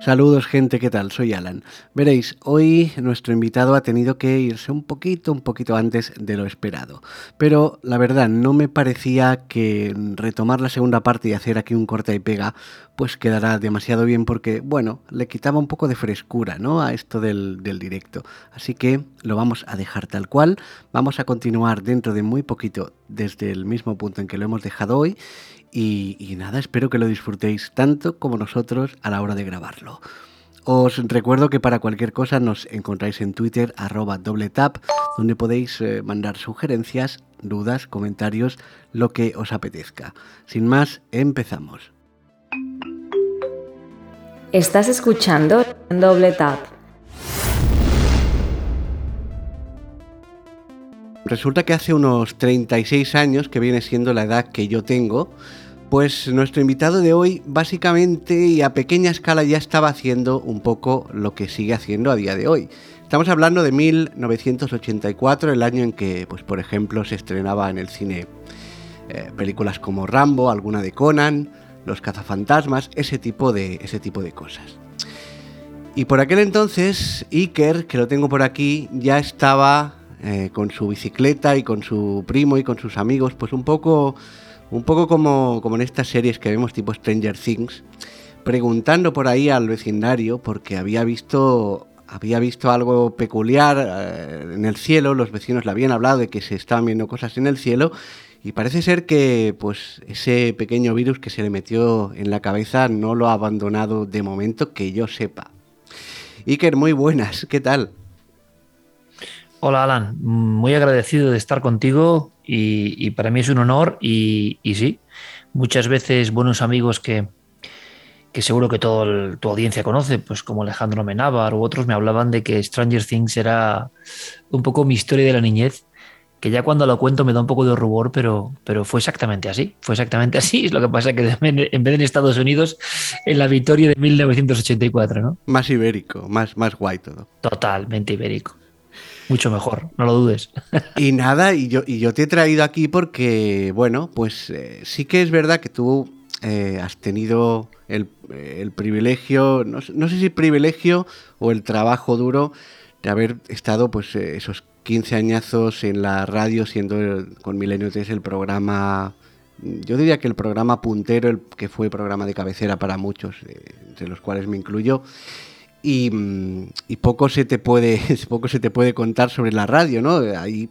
Saludos gente, ¿qué tal? Soy Alan. Veréis, hoy nuestro invitado ha tenido que irse un poquito, un poquito antes de lo esperado. Pero la verdad, no me parecía que retomar la segunda parte y hacer aquí un corta y pega, pues quedará demasiado bien porque, bueno, le quitaba un poco de frescura, ¿no? A esto del, del directo. Así que lo vamos a dejar tal cual. Vamos a continuar dentro de muy poquito desde el mismo punto en que lo hemos dejado hoy y, nada, espero que lo disfrutéis tanto como nosotros a la hora de grabarlo. Os recuerdo que para cualquier cosa nos encontráis en Twitter arroba doble tap, donde podéis eh, mandar sugerencias, dudas, comentarios, lo que os apetezca. Sin más, empezamos. Estás escuchando doble tap. Resulta que hace unos 36 años, que viene siendo la edad que yo tengo, pues nuestro invitado de hoy básicamente y a pequeña escala ya estaba haciendo un poco lo que sigue haciendo a día de hoy. Estamos hablando de 1984, el año en que, pues por ejemplo, se estrenaba en el cine eh, películas como Rambo, alguna de Conan, Los cazafantasmas, ese tipo de, ese tipo de cosas. Y por aquel entonces, Iker, que lo tengo por aquí, ya estaba eh, con su bicicleta y con su primo y con sus amigos, pues un poco un poco como, como en estas series que vemos tipo Stranger Things, preguntando por ahí al vecindario porque había visto había visto algo peculiar eh, en el cielo, los vecinos le habían hablado de que se estaban viendo cosas en el cielo y parece ser que pues ese pequeño virus que se le metió en la cabeza no lo ha abandonado de momento que yo sepa. Iker, muy buenas, ¿qué tal? Hola Alan, muy agradecido de estar contigo y, para mí es un honor y, sí, muchas veces buenos amigos que, que seguro que toda tu audiencia conoce, pues como Alejandro Menábar u otros me hablaban de que Stranger Things era un poco mi historia de la niñez, que ya cuando lo cuento me da un poco de rubor, pero, pero fue exactamente así, fue exactamente así, es lo que pasa que en vez de en Estados Unidos, en la victoria de 1984, ¿no? Más ibérico, más, más guay todo. Totalmente ibérico mucho mejor, no lo dudes. Y nada, y yo, y yo te he traído aquí porque, bueno, pues eh, sí que es verdad que tú eh, has tenido el, privilegio, no, sé si privilegio o el trabajo duro de haber estado pues eh, esos 15 añazos en la radio siendo con Milenio 3 el programa yo diría que el programa puntero, el que fue programa de cabecera para muchos, entre los cuales me incluyo, y, poco se te puede poco se te puede contar sobre la radio, ¿no? Ahí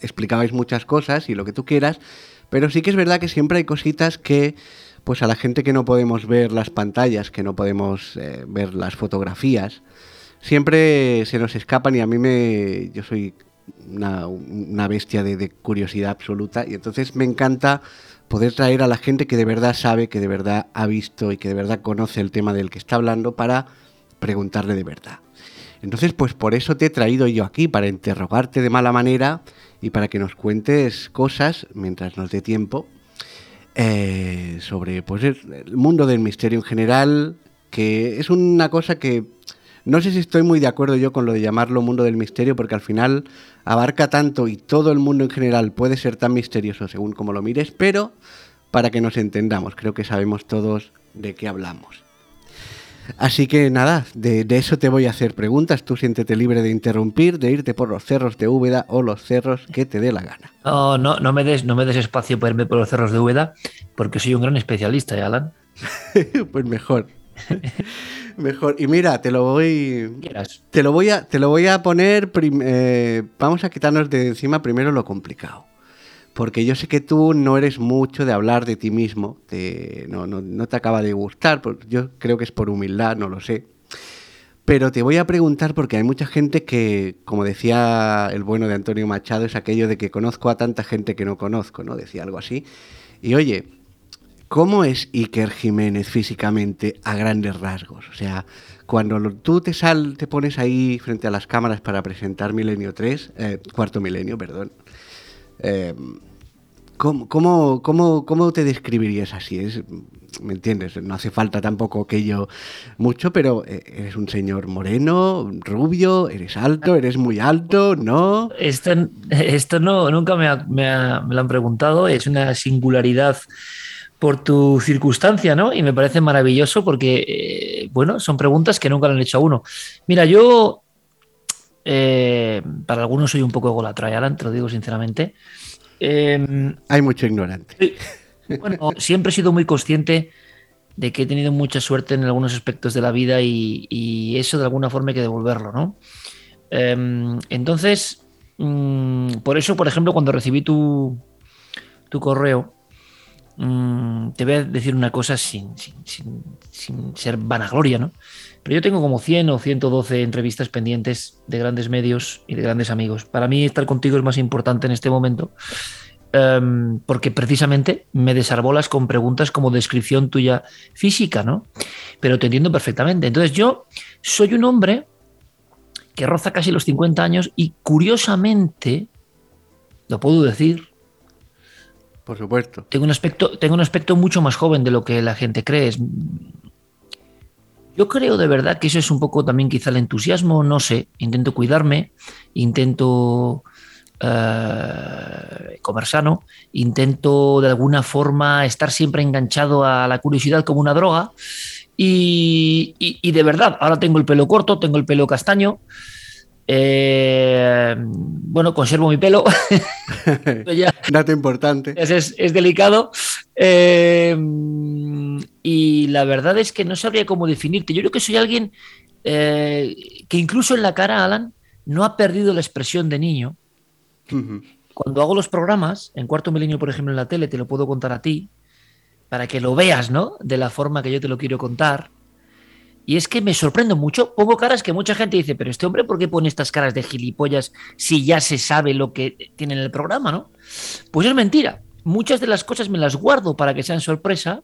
explicabais muchas cosas y lo que tú quieras, pero sí que es verdad que siempre hay cositas que pues a la gente que no podemos ver las pantallas, que no podemos eh, ver las fotografías, siempre se nos escapan y a mí me yo soy una, bestia de curiosidad absoluta y entonces me encanta poder traer a la gente que de verdad sabe, que de verdad ha visto y que de verdad conoce el tema del que está hablando para preguntarle de verdad. Entonces, pues por eso te he traído yo aquí, para interrogarte de mala manera y para que nos cuentes cosas, mientras nos dé tiempo, eh, sobre pues, el mundo del misterio en general, que es una cosa que no sé si estoy muy de acuerdo yo con lo de llamarlo mundo del misterio, porque al final abarca tanto y todo el mundo en general puede ser tan misterioso según como lo mires, pero para que nos entendamos, creo que sabemos todos de qué hablamos. Así que nada, de, eso te voy a hacer preguntas. Tú siéntete libre de interrumpir, de irte por los cerros de Úbeda o los cerros que te dé la gana. No, no, no me des, no me des espacio para irme por los cerros de Úbeda, porque soy un gran especialista, ¿eh, Alan? pues mejor. mejor. Y mira, te lo voy. Te lo voy a, te lo voy a poner. Eh, vamos a quitarnos de encima primero lo complicado porque yo sé que tú no eres mucho de hablar de ti mismo, no, te acaba de gustar, yo creo que es por humildad, no lo sé. Pero te voy a preguntar porque hay mucha gente que, como decía el bueno de Antonio Machado, es aquello de que conozco a tanta gente que no conozco, ¿no? Decía algo así. Y oye, ¿cómo es Iker Jiménez físicamente a grandes rasgos? O sea, cuando tú te, sal, te pones ahí frente a las cámaras para presentar Milenio 3, eh, cuarto milenio, perdón, eh, ¿Cómo, cómo, te describirías así? Es, ¿Me entiendes? No hace falta tampoco que yo mucho, pero eh, eres un señor moreno, rubio, eres alto, eres muy alto, ¿no? Esto, esto no, nunca me, me, lo han preguntado, es una singularidad por tu circunstancia, ¿no? Y me parece maravilloso porque, eh, bueno, son preguntas que nunca le han hecho a uno. Mira, yo, eh, para algunos soy un poco egolatra, Alan, te lo digo sinceramente. Em, Hay mucho ignorante. Bueno, siempre he sido muy consciente de que he tenido mucha suerte en algunos aspectos de la vida y, eso de alguna forma hay que devolverlo, ¿no? Em, entonces, mm, por eso, por ejemplo, cuando recibí tu, tu correo, mm, te voy a decir una cosa sin, sin, ser vanagloria, ¿no? Pero yo tengo como 100 o 112 entrevistas pendientes de grandes medios y de grandes amigos. Para mí estar contigo es más importante en este momento Em, porque precisamente me desarbolas con preguntas como descripción tuya física, ¿no? Pero te entiendo perfectamente. Entonces yo soy un hombre que roza casi los 50 años y curiosamente, lo puedo decir, por supuesto. Tengo un aspecto, tengo un aspecto mucho más joven de lo que la gente cree. Yo creo de verdad que eso es un poco también quizá el entusiasmo, no sé. Intento cuidarme, intento eh, comer sano, intento de alguna forma estar siempre enganchado a la curiosidad como una droga y, de verdad, ahora tengo el pelo corto, tengo el pelo castaño. Eh, bueno, conservo mi pelo. Dato importante. Es, delicado. Eh, y la verdad es que no sabría cómo definirte. Yo creo que soy alguien que incluso en la cara, Alan, no ha perdido la expresión de niño. Cuando hago los programas, en Cuarto Milenio, por ejemplo, en la tele, te lo puedo contar a ti, para que lo veas, ¿no? De la forma que yo te lo quiero contar. Y es que me sorprendo mucho. Pongo caras que mucha gente dice, pero este hombre, ¿por qué pone estas caras de gilipollas si ya se sabe lo que tiene en el programa, ¿no? Pues es mentira. Muchas de las cosas me las guardo para que sean sorpresa.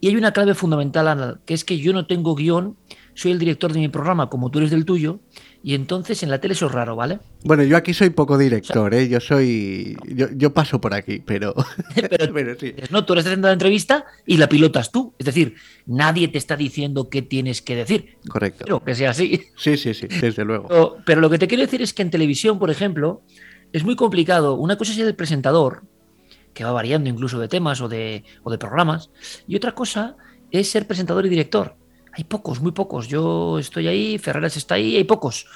Y hay una clave fundamental, que es que yo no tengo guion, soy el director de mi programa, como tú eres del tuyo, y entonces en la tele eso es raro, ¿vale? Bueno, yo aquí soy poco director, ¿eh? Yo soy. Yo, paso por aquí, pero. pero, sí. No, tú eres haciendo la entrevista y la pilotas tú. Es decir, nadie te está diciendo qué tienes que decir. Correcto. Pero que sea así. Sí, sí, sí, desde luego. Pero, lo que te quiero decir es que en televisión, por ejemplo, es muy complicado. Una cosa es el presentador, que va variando incluso de temas o de, o de programas, y otra cosa es ser presentador y director. Hay pocos, muy pocos. Yo estoy ahí, Ferreras está ahí, hay pocos.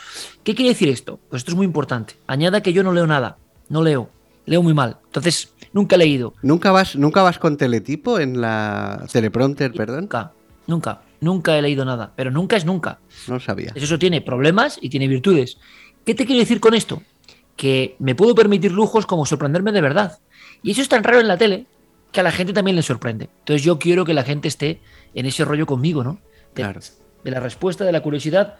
¿Qué quiere decir esto? Pues esto es muy importante. Añada que yo no leo nada, no leo, leo muy mal. Entonces, nunca he leído. ¿Nunca vas, nunca vas con teletipo en la teleprompter, perdón? Nunca, nunca, nunca he leído nada, pero nunca es nunca. No sabía. Eso tiene problemas y tiene virtudes. ¿Qué te quiero decir con esto? Que me puedo permitir lujos como sorprenderme de verdad. Y eso es tan raro en la tele que a la gente también le sorprende. Entonces yo quiero que la gente esté en ese rollo conmigo, ¿no? de, la respuesta, de la curiosidad.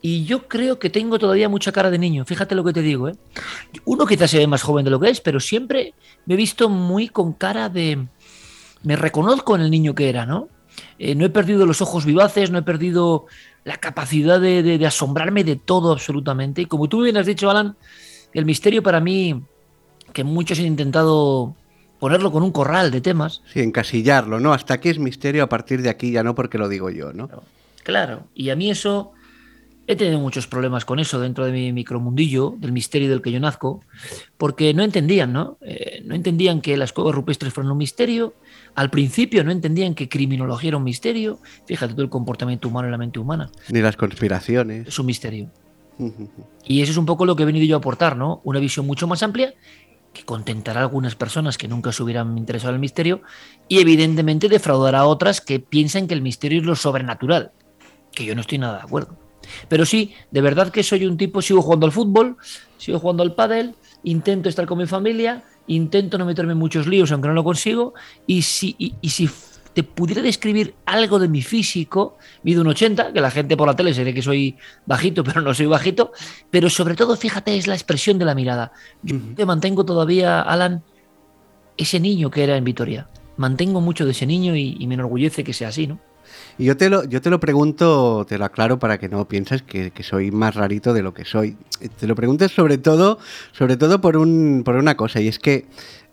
Y yo creo que tengo todavía mucha cara de niño, fíjate lo que te digo. ¿eh? Uno quizás se ve más joven de lo que es, pero siempre me he visto muy con cara de... Me reconozco en el niño que era, ¿no? Eh, no he perdido los ojos vivaces, no he perdido la capacidad de, asombrarme de todo absolutamente. Y como tú bien has dicho, Alan, el misterio para mí, que muchos han intentado ponerlo con un corral de temas. Sí, encasillarlo, ¿no? Hasta aquí es misterio, a partir de aquí ya no porque lo digo yo, ¿no? Claro, y a mí eso, he tenido muchos problemas con eso dentro de mi micromundillo, del misterio del que yo nazco, porque no entendían, ¿no? Eh, no entendían que las cuevas rupestres fueron un misterio, al principio no entendían que criminología era un misterio, fíjate todo el comportamiento humano en la mente humana. Ni las conspiraciones. Es un misterio. Y eso es un poco lo que he venido yo a aportar, ¿no? Una visión mucho más amplia contentará a algunas personas que nunca se hubieran interesado en el misterio y evidentemente defraudará a otras que piensan que el misterio es lo sobrenatural, que yo no estoy nada de acuerdo. Pero sí, de verdad que soy un tipo, sigo jugando al fútbol, sigo jugando al pádel, intento estar con mi familia, intento no meterme en muchos líos aunque no lo consigo y si, y si te pudiera describir algo de mi físico, mido un 80, que la gente por la tele se ve que soy bajito, pero no soy bajito, pero sobre todo, fíjate, es la expresión de la mirada. Yo te mantengo todavía, Alan, ese niño que era en Vitoria. Mantengo mucho de ese niño y, me enorgullece que sea así, ¿no? Y yo te lo, yo te lo pregunto, te lo aclaro para que no pienses que, soy más rarito de lo que soy. Te lo pregunto sobre todo, sobre todo por, un, por una cosa, y es que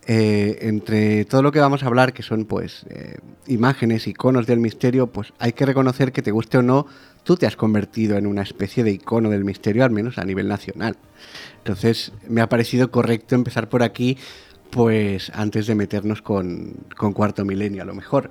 eh, entre todo lo que vamos a hablar, que son pues eh, imágenes, iconos del misterio, pues hay que reconocer que te guste o no, tú te has convertido en una especie de icono del misterio, al menos a nivel nacional. Entonces me ha parecido correcto empezar por aquí pues antes de meternos con, con, cuarto milenio a lo mejor.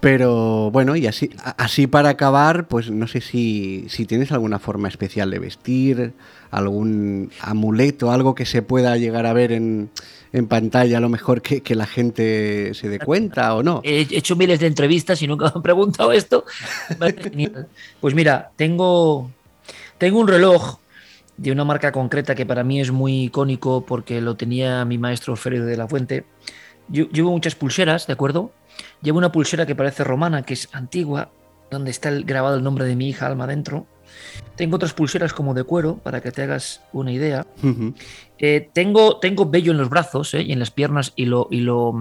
Pero bueno, y así, así para acabar, pues no sé si, si tienes alguna forma especial de vestir, algún amuleto, algo que se pueda llegar a ver en, en pantalla, a lo mejor que, que, la gente se dé cuenta o no. He hecho miles de entrevistas y nunca me han preguntado esto. pues mira, tengo, tengo un reloj de una marca concreta que para mí es muy icónico porque lo tenía mi maestro Ferio de la Fuente. Yo llevo muchas pulseras, ¿de acuerdo? Llevo una pulsera que parece romana, que es antigua, donde está el, grabado el nombre de mi hija Alma dentro. Tengo otras pulseras como de cuero, para que te hagas una idea. Uh -huh. eh, tengo, tengo vello en los brazos ¿eh? y en las piernas y lo, y, lo,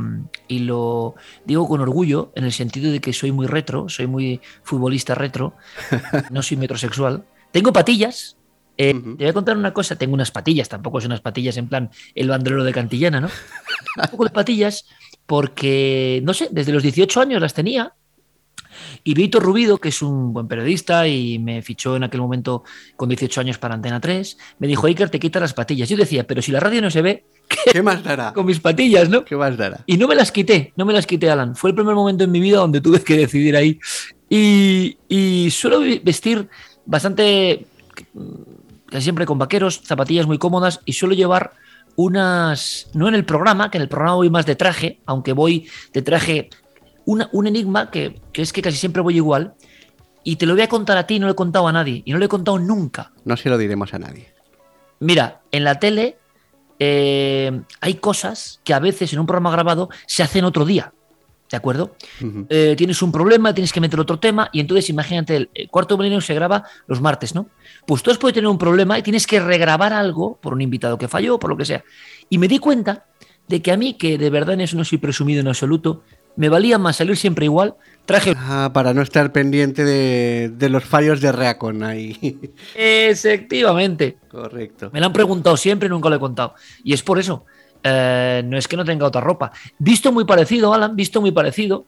y lo digo con orgullo, en el sentido de que soy muy retro, soy muy futbolista retro, no soy metrosexual. Tengo patillas, eh, uh -huh. Te voy a contar una cosa, tengo unas patillas, tampoco son unas patillas en plan el bandolero de Cantillana, ¿no? Un poco de patillas porque, no sé, desde los 18 años las tenía. Y Víctor Rubido, que es un buen periodista y me fichó en aquel momento con 18 años para Antena 3, me dijo, Iker, te quita las patillas. Yo decía, pero si la radio no se ve, ¿qué, ¿Qué más dará? Con mis patillas, ¿no? ¿Qué más dará? Y no me las quité, no me las quité, Alan. Fue el primer momento en mi vida donde tuve que decidir ahí. Y, y suelo vestir bastante casi siempre con vaqueros, zapatillas muy cómodas y suelo llevar unas, no en el programa, que en el programa voy más de traje, aunque voy de traje, una, un enigma que, que, es que casi siempre voy igual y te lo voy a contar a ti, no lo he contado a nadie y no lo he contado nunca. No se lo diremos a nadie. Mira, en la tele eh, hay cosas que a veces en un programa grabado se hacen otro día. ¿De acuerdo? Uh -huh. eh, tienes un problema, tienes que meter otro tema, y entonces imagínate, el, el cuarto milenio se graba los martes, ¿no? Pues tú puedes tener un problema y tienes que regrabar algo por un invitado que falló, por lo que sea. Y me di cuenta de que a mí, que de verdad en eso no soy presumido en absoluto, me valía más salir siempre igual, traje... Ah, para no estar pendiente de, de los fallos de Reacon ahí. Efectivamente. Correcto. Me lo han preguntado siempre y nunca lo he contado. Y es por eso. Eh, no es que no tenga otra ropa. Visto muy parecido, Alan, visto muy parecido.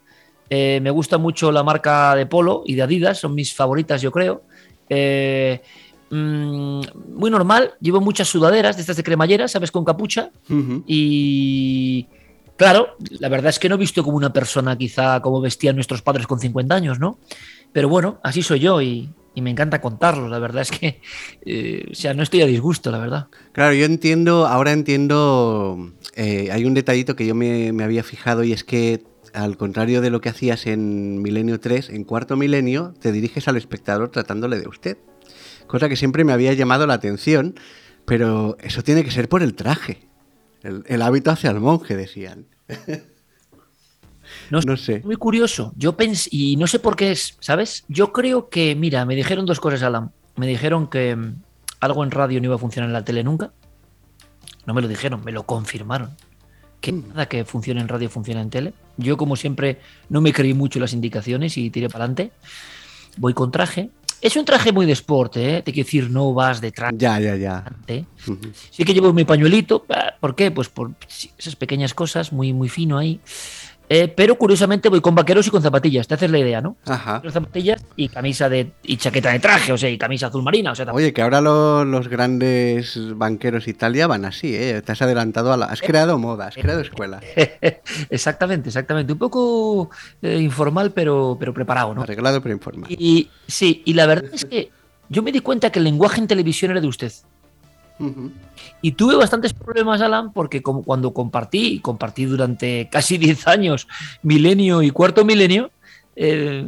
Eh, me gusta mucho la marca de Polo y de Adidas, son mis favoritas, yo creo. Eh, mmm, muy normal, llevo muchas sudaderas de estas de cremallera, ¿sabes? Con capucha. Uh -huh. Y claro, la verdad es que no he visto como una persona, quizá como vestían nuestros padres con 50 años, ¿no? Pero bueno, así soy yo y, me encanta contarlo. La verdad es que, eh, o sea, no estoy a disgusto, la verdad. Claro, yo entiendo, ahora entiendo, eh, hay un detallito que yo me, me, había fijado y es que al contrario de lo que hacías en Milenio 3, en Cuarto Milenio te diriges al espectador tratándole de usted. Cosa que siempre me había llamado la atención, pero eso tiene que ser por el traje. El, el hábito hacia el monje, decían. No, no, sé. Muy curioso. Yo pensé, y no sé por qué es, ¿sabes? Yo creo que, mira, me dijeron dos cosas, Alan. Me dijeron que mm, algo en radio no iba a funcionar en la tele nunca. No me lo dijeron, me lo confirmaron. Que mm. nada que funcione en radio funciona en tele. Yo, como siempre, no me creí mucho las indicaciones y tiré para adelante. Voy con traje. Es un traje muy de sport, ¿eh? Te quiero decir, no vas de traje. Ya, ya, ya. Uh -huh. Sí que llevo mi pañuelito. ¿Por qué? Pues por esas pequeñas cosas, muy, muy fino ahí. Eh, pero curiosamente voy con vaqueros y con zapatillas, te haces la idea, ¿no? Ajá. Zapatillas y camisa de y chaqueta de traje, o sea, y camisa azul marina, o sea. Oye, que ahora lo, los grandes banqueros y tal ya van así, ¿eh? Te has adelantado a la, has creado moda, has creado escuela. exactamente, exactamente, un poco eh, informal pero pero preparado, ¿no? Arreglado pero informal. Y sí, y la verdad es que yo me di cuenta que el lenguaje en televisión era de usted. Uh -huh. Y tuve bastantes problemas, Alan, porque como cuando compartí, y compartí durante casi 10 años, milenio y cuarto milenio, eh,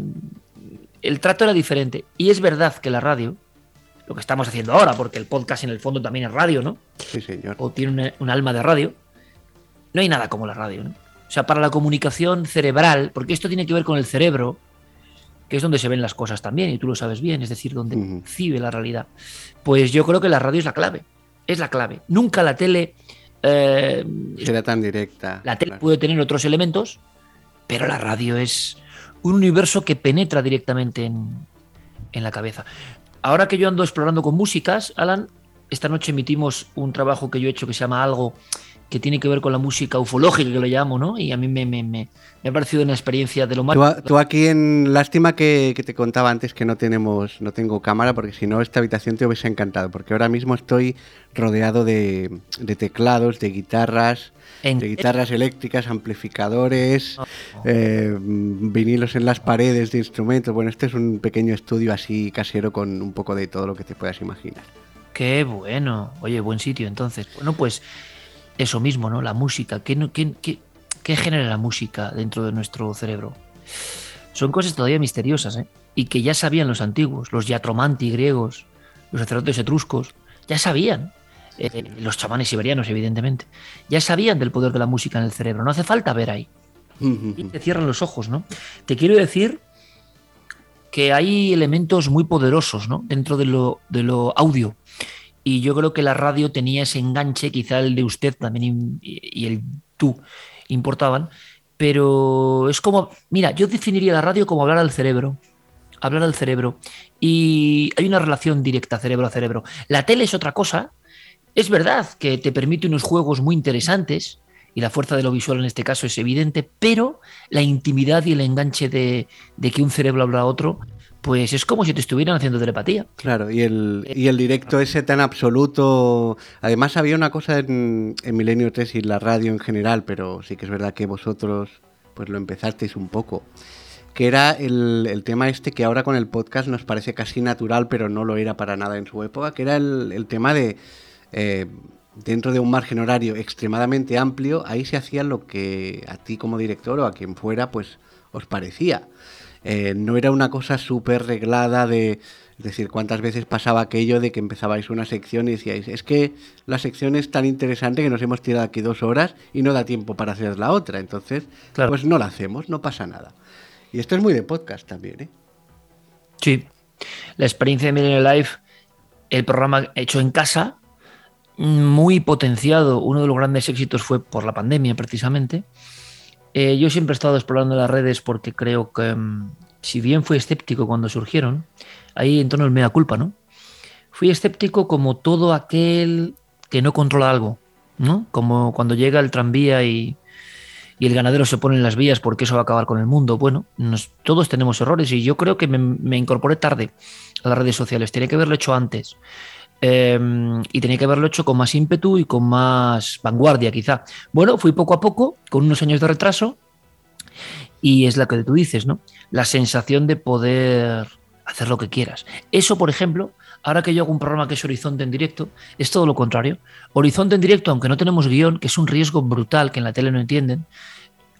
el trato era diferente. Y es verdad que la radio, lo que estamos haciendo ahora, porque el podcast en el fondo también es radio, ¿no? Sí, señor. O tiene un, un alma de radio. No hay nada como la radio, ¿no? O sea, para la comunicación cerebral, porque esto tiene que ver con el cerebro, que es donde se ven las cosas también, y tú lo sabes bien, es decir, donde uh -huh. la realidad. Pues yo creo que la radio es la clave es la clave. Nunca la tele. Eh, Será tan directa. La tele claro. puede tener otros elementos, pero la radio es un universo que penetra directamente en, en, la cabeza. Ahora que yo ando explorando con músicas, Alan, esta noche emitimos un trabajo que yo he hecho que se llama Algo, que tiene que ver con la música ufológica, que lo llamo, ¿no? Y a mí me, me, me, ha parecido una experiencia de lo más... Tú, aquí en... Lástima que, que, te contaba antes que no tenemos, no tengo cámara, porque si no esta habitación te hubiese encantado, porque ahora mismo estoy rodeado de, de teclados, de guitarras, de guitarras eléctricas, amplificadores, eh, vinilos en las paredes de instrumentos. Bueno, este es un pequeño estudio así casero con un poco de todo lo que te puedas imaginar. Qué bueno. Oye, buen sitio entonces. Bueno, pues eso mismo, ¿no? La música. ¿Qué, qué, qué, genera la música dentro de nuestro cerebro? Son cosas todavía misteriosas, ¿eh? Y que ya sabían los antiguos, los yatromanti griegos, los sacerdotes etruscos, ya sabían. Eh, los chamanes siberianos, evidentemente, ya sabían del poder de la música en el cerebro. No hace falta ver ahí. Y te cierran los ojos, ¿no? Te quiero decir que hay elementos muy poderosos, ¿no? Dentro de lo, de lo audio. Y yo creo que la radio tenía ese enganche, quizá el de usted también y el tú importaban, pero es como, mira, yo definiría la radio como hablar al cerebro, hablar al cerebro, y hay una relación directa cerebro a cerebro. La tele es otra cosa, es verdad que te permite unos juegos muy interesantes, y la fuerza de lo visual en este caso es evidente, pero la intimidad y el enganche de, que un cerebro habla a otro, pues es como si te estuvieran haciendo telepatía. Claro, y el, y el directo ese tan absoluto. Además, había una cosa en, Milenio 3 y la radio en general, pero sí que es verdad que vosotros pues lo empezasteis un poco. Que era el, tema este que ahora con el podcast nos parece casi natural, pero no lo era para nada en su época, que era el tema de eh, dentro de un margen horario extremadamente amplio, ahí se hacía lo que a ti como director o a quien fuera, pues os parecía. Eh, no era una cosa súper reglada de, es decir, cuántas veces pasaba aquello de que empezabais una sección y decíais, es que la sección es tan interesante que nos hemos tirado aquí dos horas y no da tiempo para hacer la otra. Entonces, pues no la hacemos, no pasa nada. Y esto es muy de podcast también, ¿eh? Sí. La experiencia de Millennial Life, el programa hecho en casa, muy potenciado. Uno de los grandes éxitos fue por la pandemia, precisamente. Eh, yo siempre he estado explorando las redes porque creo que, mm, si bien fui escéptico cuando surgieron, ahí en torno al mea culpa, ¿no? Fui escéptico como todo aquel que no controla algo, ¿no? Como cuando llega el tranvía y, el ganadero se pone en las vías porque eso va a acabar con el mundo. Bueno, todos tenemos errores y yo creo que me, me incorporé tarde a las redes sociales. Tenía que haberlo hecho antes. Em, y tenía que haberlo hecho con más ímpetu y con más vanguardia, quizá. Bueno, fui poco a poco, con unos años de retraso, y es la que tú dices, ¿no? La sensación de poder hacer lo que quieras. Eso, por ejemplo, ahora que yo hago un programa que es Horizonte en directo, es todo lo contrario. Horizonte en directo, aunque no tenemos guion, que es un riesgo brutal que en la tele no entienden,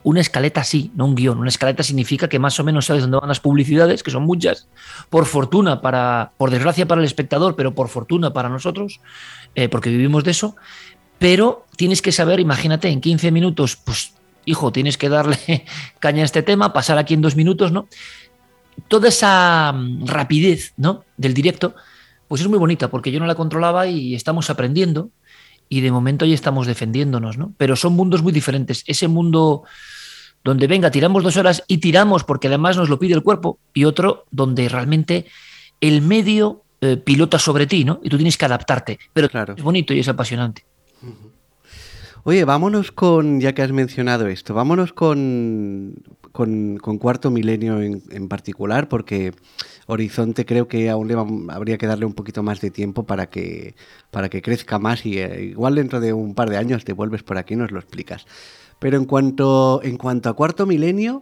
una escaleta sí, no un guion. Una escaleta significa que más o menos sabes dónde van las publicidades, que son muchas, por fortuna para, por desgracia para el espectador, pero por fortuna para nosotros, eh, porque vivimos de eso. Pero tienes que saber, imagínate, en 15 minutos, pues, hijo, tienes que darle caña a este tema, pasar aquí en dos minutos, ¿no? Toda esa mm, rapidez, ¿no? Del directo, pues es muy bonita, porque yo no la controlaba y estamos aprendiendo y de momento ahí estamos defendiéndonos, ¿no? Pero son mundos muy diferentes. Ese mundo donde venga, tiramos dos horas y tiramos porque además nos lo pide el cuerpo, y otro donde realmente el medio eh, pilota sobre ti, ¿no? Y tú tienes que adaptarte. Pero claro. es bonito y es apasionante. Oye, vámonos con, ya que has mencionado esto, vámonos con, con, Cuarto Milenio en, particular, porque Horizonte creo que aún le habría que darle un poquito más de tiempo para que, para que crezca más y eh, igual dentro de un par de años te vuelves por aquí y nos lo explicas. Pero en cuanto, en cuanto a cuarto milenio,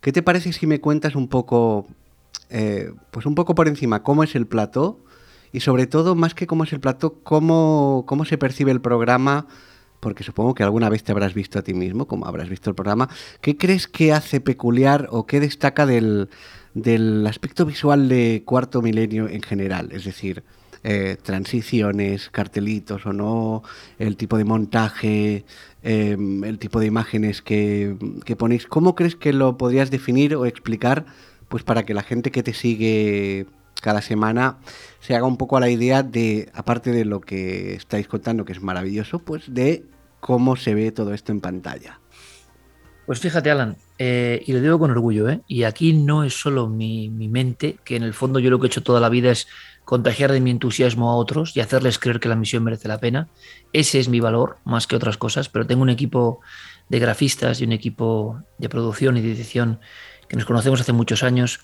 ¿qué te parece si me cuentas un poco, eh, pues un poco por encima, cómo es el plató? Y sobre todo, más que cómo es el plató, cómo, cómo se percibe el programa, porque supongo que alguna vez te habrás visto a ti mismo, como habrás visto el programa. ¿Qué crees que hace peculiar o qué destaca del, del aspecto visual de Cuarto Milenio en general? Es decir, eh, transiciones, cartelitos o no, el tipo de montaje, em, el tipo de imágenes que, ponéis. ¿Cómo crees que lo podrías definir o explicar pues para que la gente que te sigue cada semana se haga un poco a la idea de, aparte de lo que estáis contando, que es maravilloso, pues de cómo se ve todo esto en pantalla? Pues fíjate, Alan, eh, y lo digo con orgullo, ¿eh? y aquí no es solo mi, mi, mente, que en el fondo yo lo que he hecho toda la vida es contagiar de mi entusiasmo a otros y hacerles creer que la misión merece la pena. Ese es mi valor, más que otras cosas, pero tengo un equipo de grafistas y un equipo de producción y de edición que nos conocemos hace muchos años.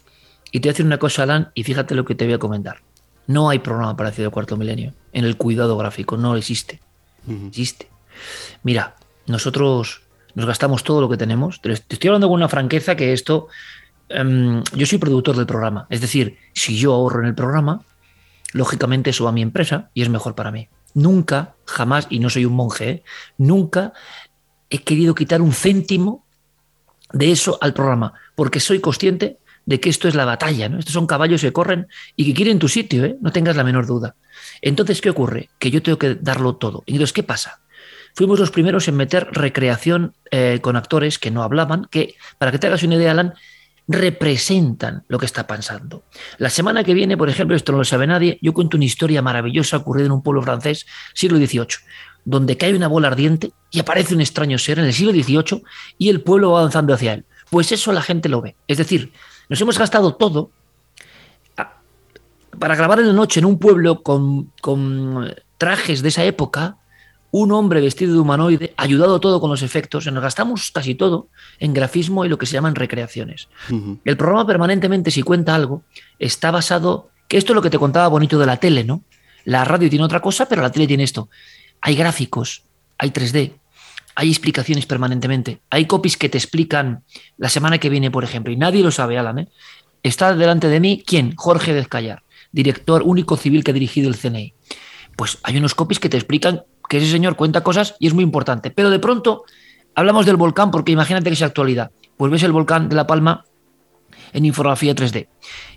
Y te voy a decir una cosa, Alan, y fíjate lo que te voy a comentar. No hay programa parecido al cuarto milenio en el cuidado gráfico, no existe. Existe. Mira, nosotros nos gastamos todo lo que tenemos. Te estoy hablando con una franqueza que esto. Um, yo soy productor del programa. Es decir, si yo ahorro en el programa, lógicamente eso va a mi empresa y es mejor para mí. Nunca, jamás, y no soy un monje, ¿eh? nunca he querido quitar un céntimo de eso al programa, porque soy consciente de que esto es la batalla, ¿no? Estos son caballos que corren y que quieren tu sitio, ¿eh? no tengas la menor duda. Entonces, ¿qué ocurre? Que yo tengo que darlo todo. Y entonces, ¿qué pasa? Fuimos los primeros en meter recreación eh, con actores que no hablaban, que, para que te hagas una idea, Alan, representan lo que está pasando. La semana que viene, por ejemplo, esto no lo sabe nadie, yo cuento una historia maravillosa ocurrida en un pueblo francés, siglo XVIII, donde cae una bola ardiente y aparece un extraño ser en el siglo XVIII y el pueblo va avanzando hacia él. Pues eso la gente lo ve. Es decir, nos hemos gastado todo para grabar en la noche en un pueblo con, con trajes de esa época, un hombre vestido de humanoide, ayudado todo con los efectos, nos gastamos casi todo en grafismo y lo que se llaman recreaciones. El programa permanentemente, si cuenta algo, está basado, que esto es lo que te contaba bonito de la tele, ¿no? La radio tiene otra cosa, pero la tele tiene esto. Hay gráficos, hay 3D, hay explicaciones permanentemente, hay copies que te explican la semana que viene, por ejemplo, y nadie lo sabe, Alan, ¿eh? Está delante de mí, ¿quién? Jorge Dezcayar, director único civil que ha dirigido el CNI. Pues hay unos copies que te explican que ese señor cuenta cosas y es muy importante. Pero de pronto hablamos del volcán porque imagínate que es actualidad. Pues ves el volcán de La Palma en infografía 3D.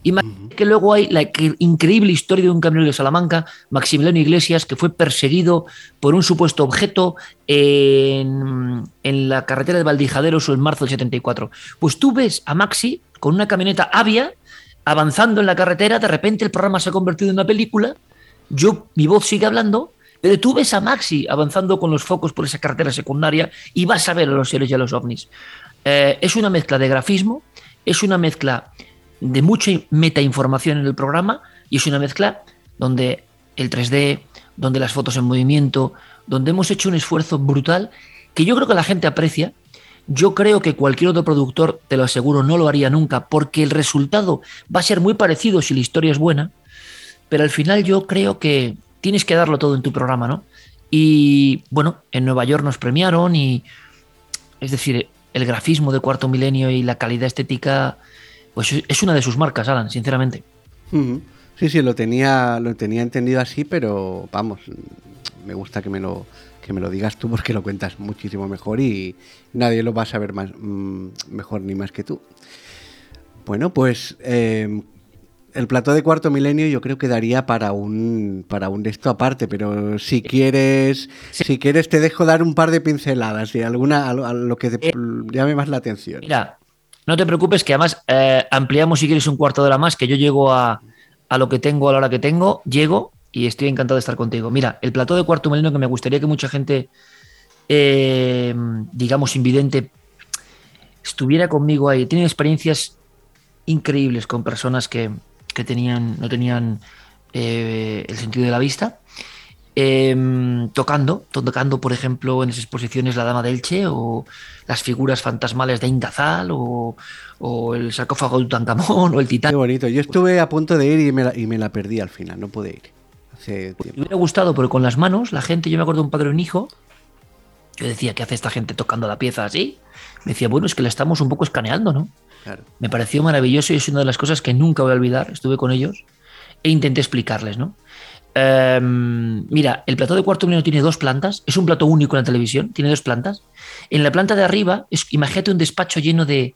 Imagínate que luego hay la increíble historia de un camionero de Salamanca, Maximiliano Iglesias, que fue perseguido por un supuesto objeto en, en la carretera de Valdijaderos o en marzo del 74. Pues tú ves a Maxi con una camioneta avia avanzando en la carretera, de repente el programa se ha convertido en una película, yo, mi voz sigue hablando pero tú ves a Maxi avanzando con los focos por esa carretera secundaria y vas a ver a los seres y a los ovnis. Eh, es una mezcla de grafismo, es una mezcla de mucha metainformación en el programa y es una mezcla donde el 3D, donde las fotos en movimiento, donde hemos hecho un esfuerzo brutal que yo creo que la gente aprecia. Yo creo que cualquier otro productor, te lo aseguro, no lo haría nunca porque el resultado va a ser muy parecido si la historia es buena, pero al final yo creo que tienes que darlo todo en tu programa, ¿no? Y bueno, en Nueva York nos premiaron y, es decir, el grafismo de cuarto milenio y la calidad estética, pues es una de sus marcas, Alan, sinceramente. Sí, sí, lo tenía, lo tenía entendido así, pero vamos, me gusta que me lo, que me lo digas tú porque lo cuentas muchísimo mejor y nadie lo va a saber más, mm, mejor ni más que tú. Bueno, pues eh, el plató de cuarto milenio yo creo que daría para un para un de esto aparte, pero si quieres si quieres te dejo dar un par de pinceladas y alguna a lo, que te eh, llame más la atención. Mira, no te preocupes que además eh, ampliamos si quieres un cuarto de hora más, que yo llego a, a lo que tengo a la hora que tengo, llego y estoy encantado de estar contigo. Mira, el plató de cuarto milenio que me gustaría que mucha gente, eh, digamos, invidente, estuviera conmigo ahí. Tiene experiencias increíbles con personas que, que tenían, no tenían eh, el sentido de la vista. Em, tocando, tocando, por ejemplo, en esas exposiciones La Dama del Che o las figuras fantasmales de Indazal o, o el sarcófago de Tutankamón o el titán. Qué bonito. Yo estuve a punto de ir y me la, y me la perdí al final, no pude ir. Hace Me hubiera gustado, pero con las manos, la gente, yo me acuerdo de un padre y un hijo, yo decía, ¿qué hace esta gente tocando la pieza así? Me decía, bueno, es que la estamos un poco escaneando, ¿no? Me pareció maravilloso y es una de las cosas que nunca voy a olvidar. Estuve con ellos e intenté explicarles, ¿no? Em, mira, el plato de cuarto milenio tiene dos plantas, es un plato único en la televisión, tiene dos plantas. En la planta de arriba, imagínate un despacho lleno de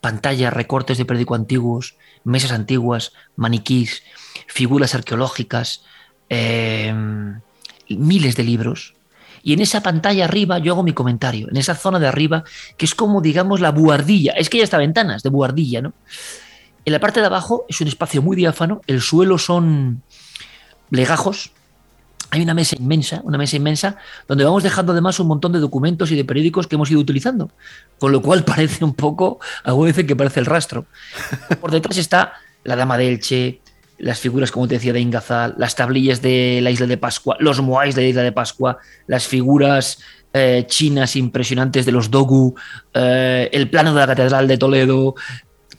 pantallas, recortes de periódico antiguos, mesas antiguas, maniquís, figuras arqueológicas, em, miles de libros. Y en esa pantalla arriba yo hago mi comentario, en esa zona de arriba, que es como, digamos, la buhardilla. Es que ya está ventanas de buhardilla, ¿no? En la parte de abajo es un espacio muy diáfano, el suelo son legajos, hay una mesa inmensa, una mesa inmensa, donde vamos dejando además un montón de documentos y de periódicos que hemos ido utilizando, con lo cual parece un poco, algo dicen que parece el rastro. Por detrás está la Dama de Elche, las figuras, como te decía, de Ingazal, las tablillas de la isla de Pascua, los moais de la isla de Pascua, las figuras eh, chinas impresionantes de los Dogu, eh, el plano de la Catedral de Toledo,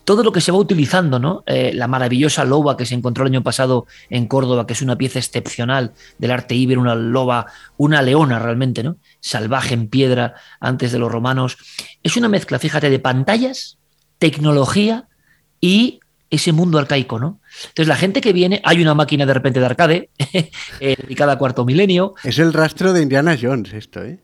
todo lo que se va utilizando, ¿no? Eh, la maravillosa loba que se encontró el año pasado en Córdoba, que es una pieza excepcional del arte íbero, una loba, una leona realmente, ¿no? Salvaje en piedra antes de los romanos. Es una mezcla, fíjate, de pantallas, tecnología y ese mundo arcaico, ¿no? Entonces la gente que viene, hay una máquina de repente de arcade eh, dedicada a cuarto milenio. Es el rastro de Indiana Jones esto, ¿eh?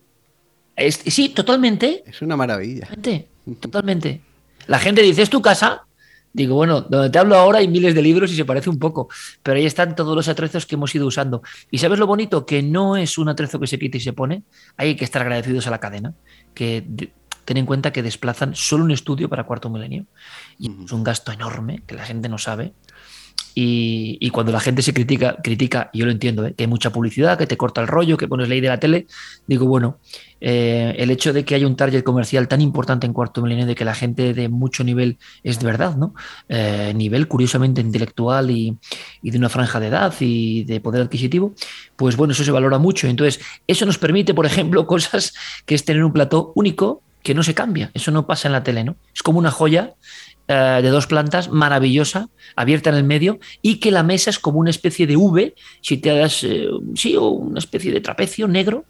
sí, totalmente. Es una maravilla. Totalmente. totalmente. La gente dice, ¿es tu casa? Digo, bueno, donde te hablo ahora hay miles de libros y se parece un poco, pero ahí están todos los atrezos que hemos ido usando. ¿Y sabes lo bonito? Que no es un atrezo que se quita y se pone, hay que estar agradecidos a la cadena, que ten en cuenta que desplazan solo un estudio para cuarto milenio y es un gasto enorme que la gente no sabe y, cuando la gente se critica, critica, y yo lo entiendo, ¿eh? que hay mucha publicidad, que te corta el rollo, que pones ley de la tele, digo, bueno, eh, el hecho de que haya un target comercial tan importante en cuarto milenio, de que la gente de mucho nivel es de verdad, ¿no? Eh, nivel curiosamente intelectual y, y, de una franja de edad y de poder adquisitivo, pues bueno, eso se valora mucho. Entonces, eso nos permite, por ejemplo, cosas que es tener un plató único que no se cambia. Eso no pasa en la tele, ¿no? Es como una joya eh, de dos plantas, maravillosa, abierta en el medio, y que la mesa es como una especie de V, si te das, eh, sí, o una especie de trapecio negro,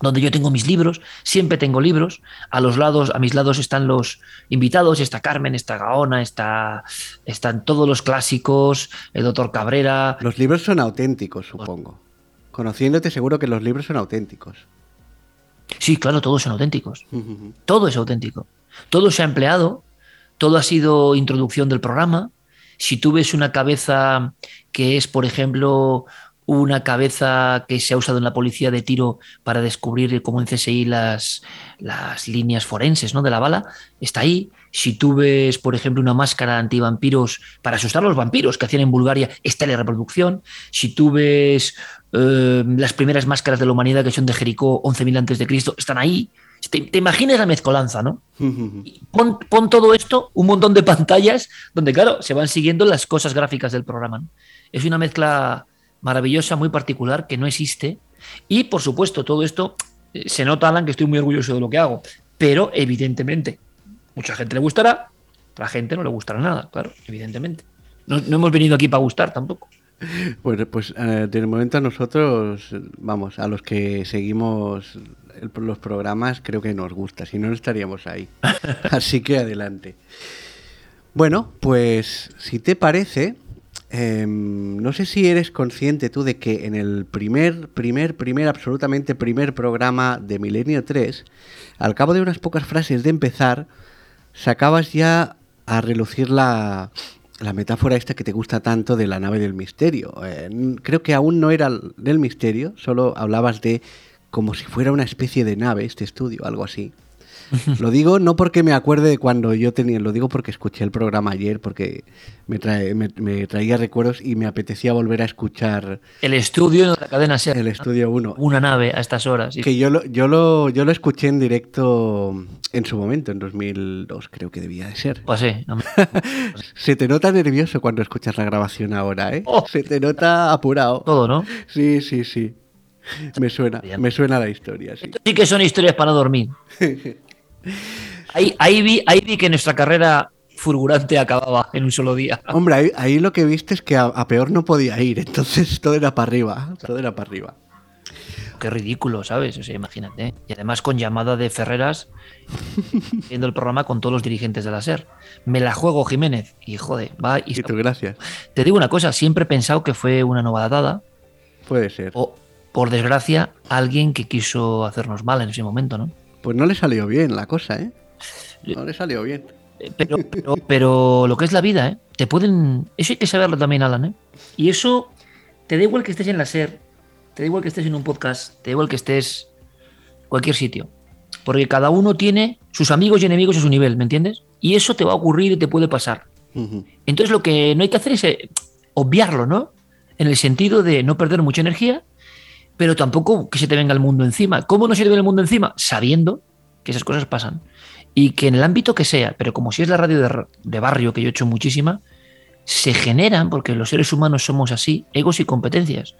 donde yo tengo mis libros, siempre tengo libros, a los lados, a mis lados están los invitados, está Carmen, está Gaona, está, están todos los clásicos, el doctor Cabrera. Los libros son auténticos, supongo. Conociéndote seguro que los libros son auténticos. Sí, claro, todos son auténticos. Todo es auténtico. Todo se ha empleado todo ha sido introducción del programa. Si tú ves una cabeza que es, por ejemplo, una cabeza que se ha usado en la policía de tiro para descubrir como en CSI las, las líneas forenses ¿no? de la bala, está ahí. Si tú ves, por ejemplo, una máscara antivampiros para asustar a los vampiros que hacían en Bulgaria, está la reproducción. Si tú ves eh, las primeras máscaras de la humanidad que son de Jericó 11.000 antes de Cristo, están ahí. Te, imaginas la mezcolanza, ¿no? pon, todo esto, un montón de pantallas, donde, claro, se van siguiendo las cosas gráficas del programa. Es una mezcla maravillosa, muy particular, que no existe. Y, por supuesto, todo esto eh, se nota, Alan, que estoy muy orgulloso de lo que hago. Pero, evidentemente, mucha gente le gustará, a la gente no le gustará nada, claro, evidentemente. No, hemos venido aquí para gustar tampoco. Pues, pues eh, de momento a nosotros, vamos, a los que seguimos los programas creo que nos gusta, si no, no estaríamos ahí. Así que adelante. Bueno, pues si te parece, em, no sé si eres consciente tú de que en el primer, primer, primer, absolutamente primer programa de Milenio 3, al cabo de unas pocas frases de empezar, sacabas ya a relucir la, la metáfora esta que te gusta tanto de la nave del misterio. Eh, creo que aún no era del misterio, solo hablabas de como si fuera una especie de nave este estudio, algo así. Lo digo no porque me acuerde de cuando yo tenía, lo digo porque escuché el programa ayer, porque me, trae, me, traía recuerdos y me apetecía volver a escuchar. El estudio de la cadena SER. El estudio 1. Una nave a estas horas. Que yo lo, yo, lo, yo lo escuché en directo en su momento, en 2002, creo que debía de ser. Pues sí. Se te nota nervioso cuando escuchas la grabación ahora, ¿eh? Oh. Se te nota apurado. Todo, ¿no? Sí, sí, sí. Me suena, me suena la historia. Sí. sí que son historias para dormir. ahí, vi, ahí vi que nuestra carrera fulgurante acababa en un solo día. Hombre, ahí, lo que viste es que a, peor no podía ir, entonces todo era para arriba, todo era para arriba. Qué ridículo, ¿sabes? O sea, imagínate. Y además con llamada de Ferreras, viendo el programa con todos los dirigentes de la SER. Me la juego, Jiménez. Y joder, va y... y tú, gracias. Te digo una cosa, siempre he pensado que fue una novatada. Puede ser. O, por desgracia, alguien que quiso hacernos mal en ese momento, ¿no? Pues no le salió bien la cosa, ¿eh? No le salió bien. Eh, pero, pero, lo que es la vida, ¿eh? Te pueden. Eso hay que saberlo también, Alan, ¿eh? Y eso te da igual que estés en la SER, te da igual que estés en un podcast, te da igual que estés cualquier sitio. Porque cada uno tiene sus amigos y enemigos a su nivel, ¿me entiendes? Y eso te va a ocurrir y te puede pasar. Entonces lo que no hay que hacer es eh, obviarlo, ¿no? En el sentido de no perder mucha energía pero tampoco que se te venga el mundo encima. ¿Cómo no se te ve el mundo encima? Sabiendo que esas cosas pasan. Y que en el ámbito que sea, pero como si es la radio de, de barrio, que yo he hecho muchísima, se generan, porque los seres humanos somos así, egos y competencias.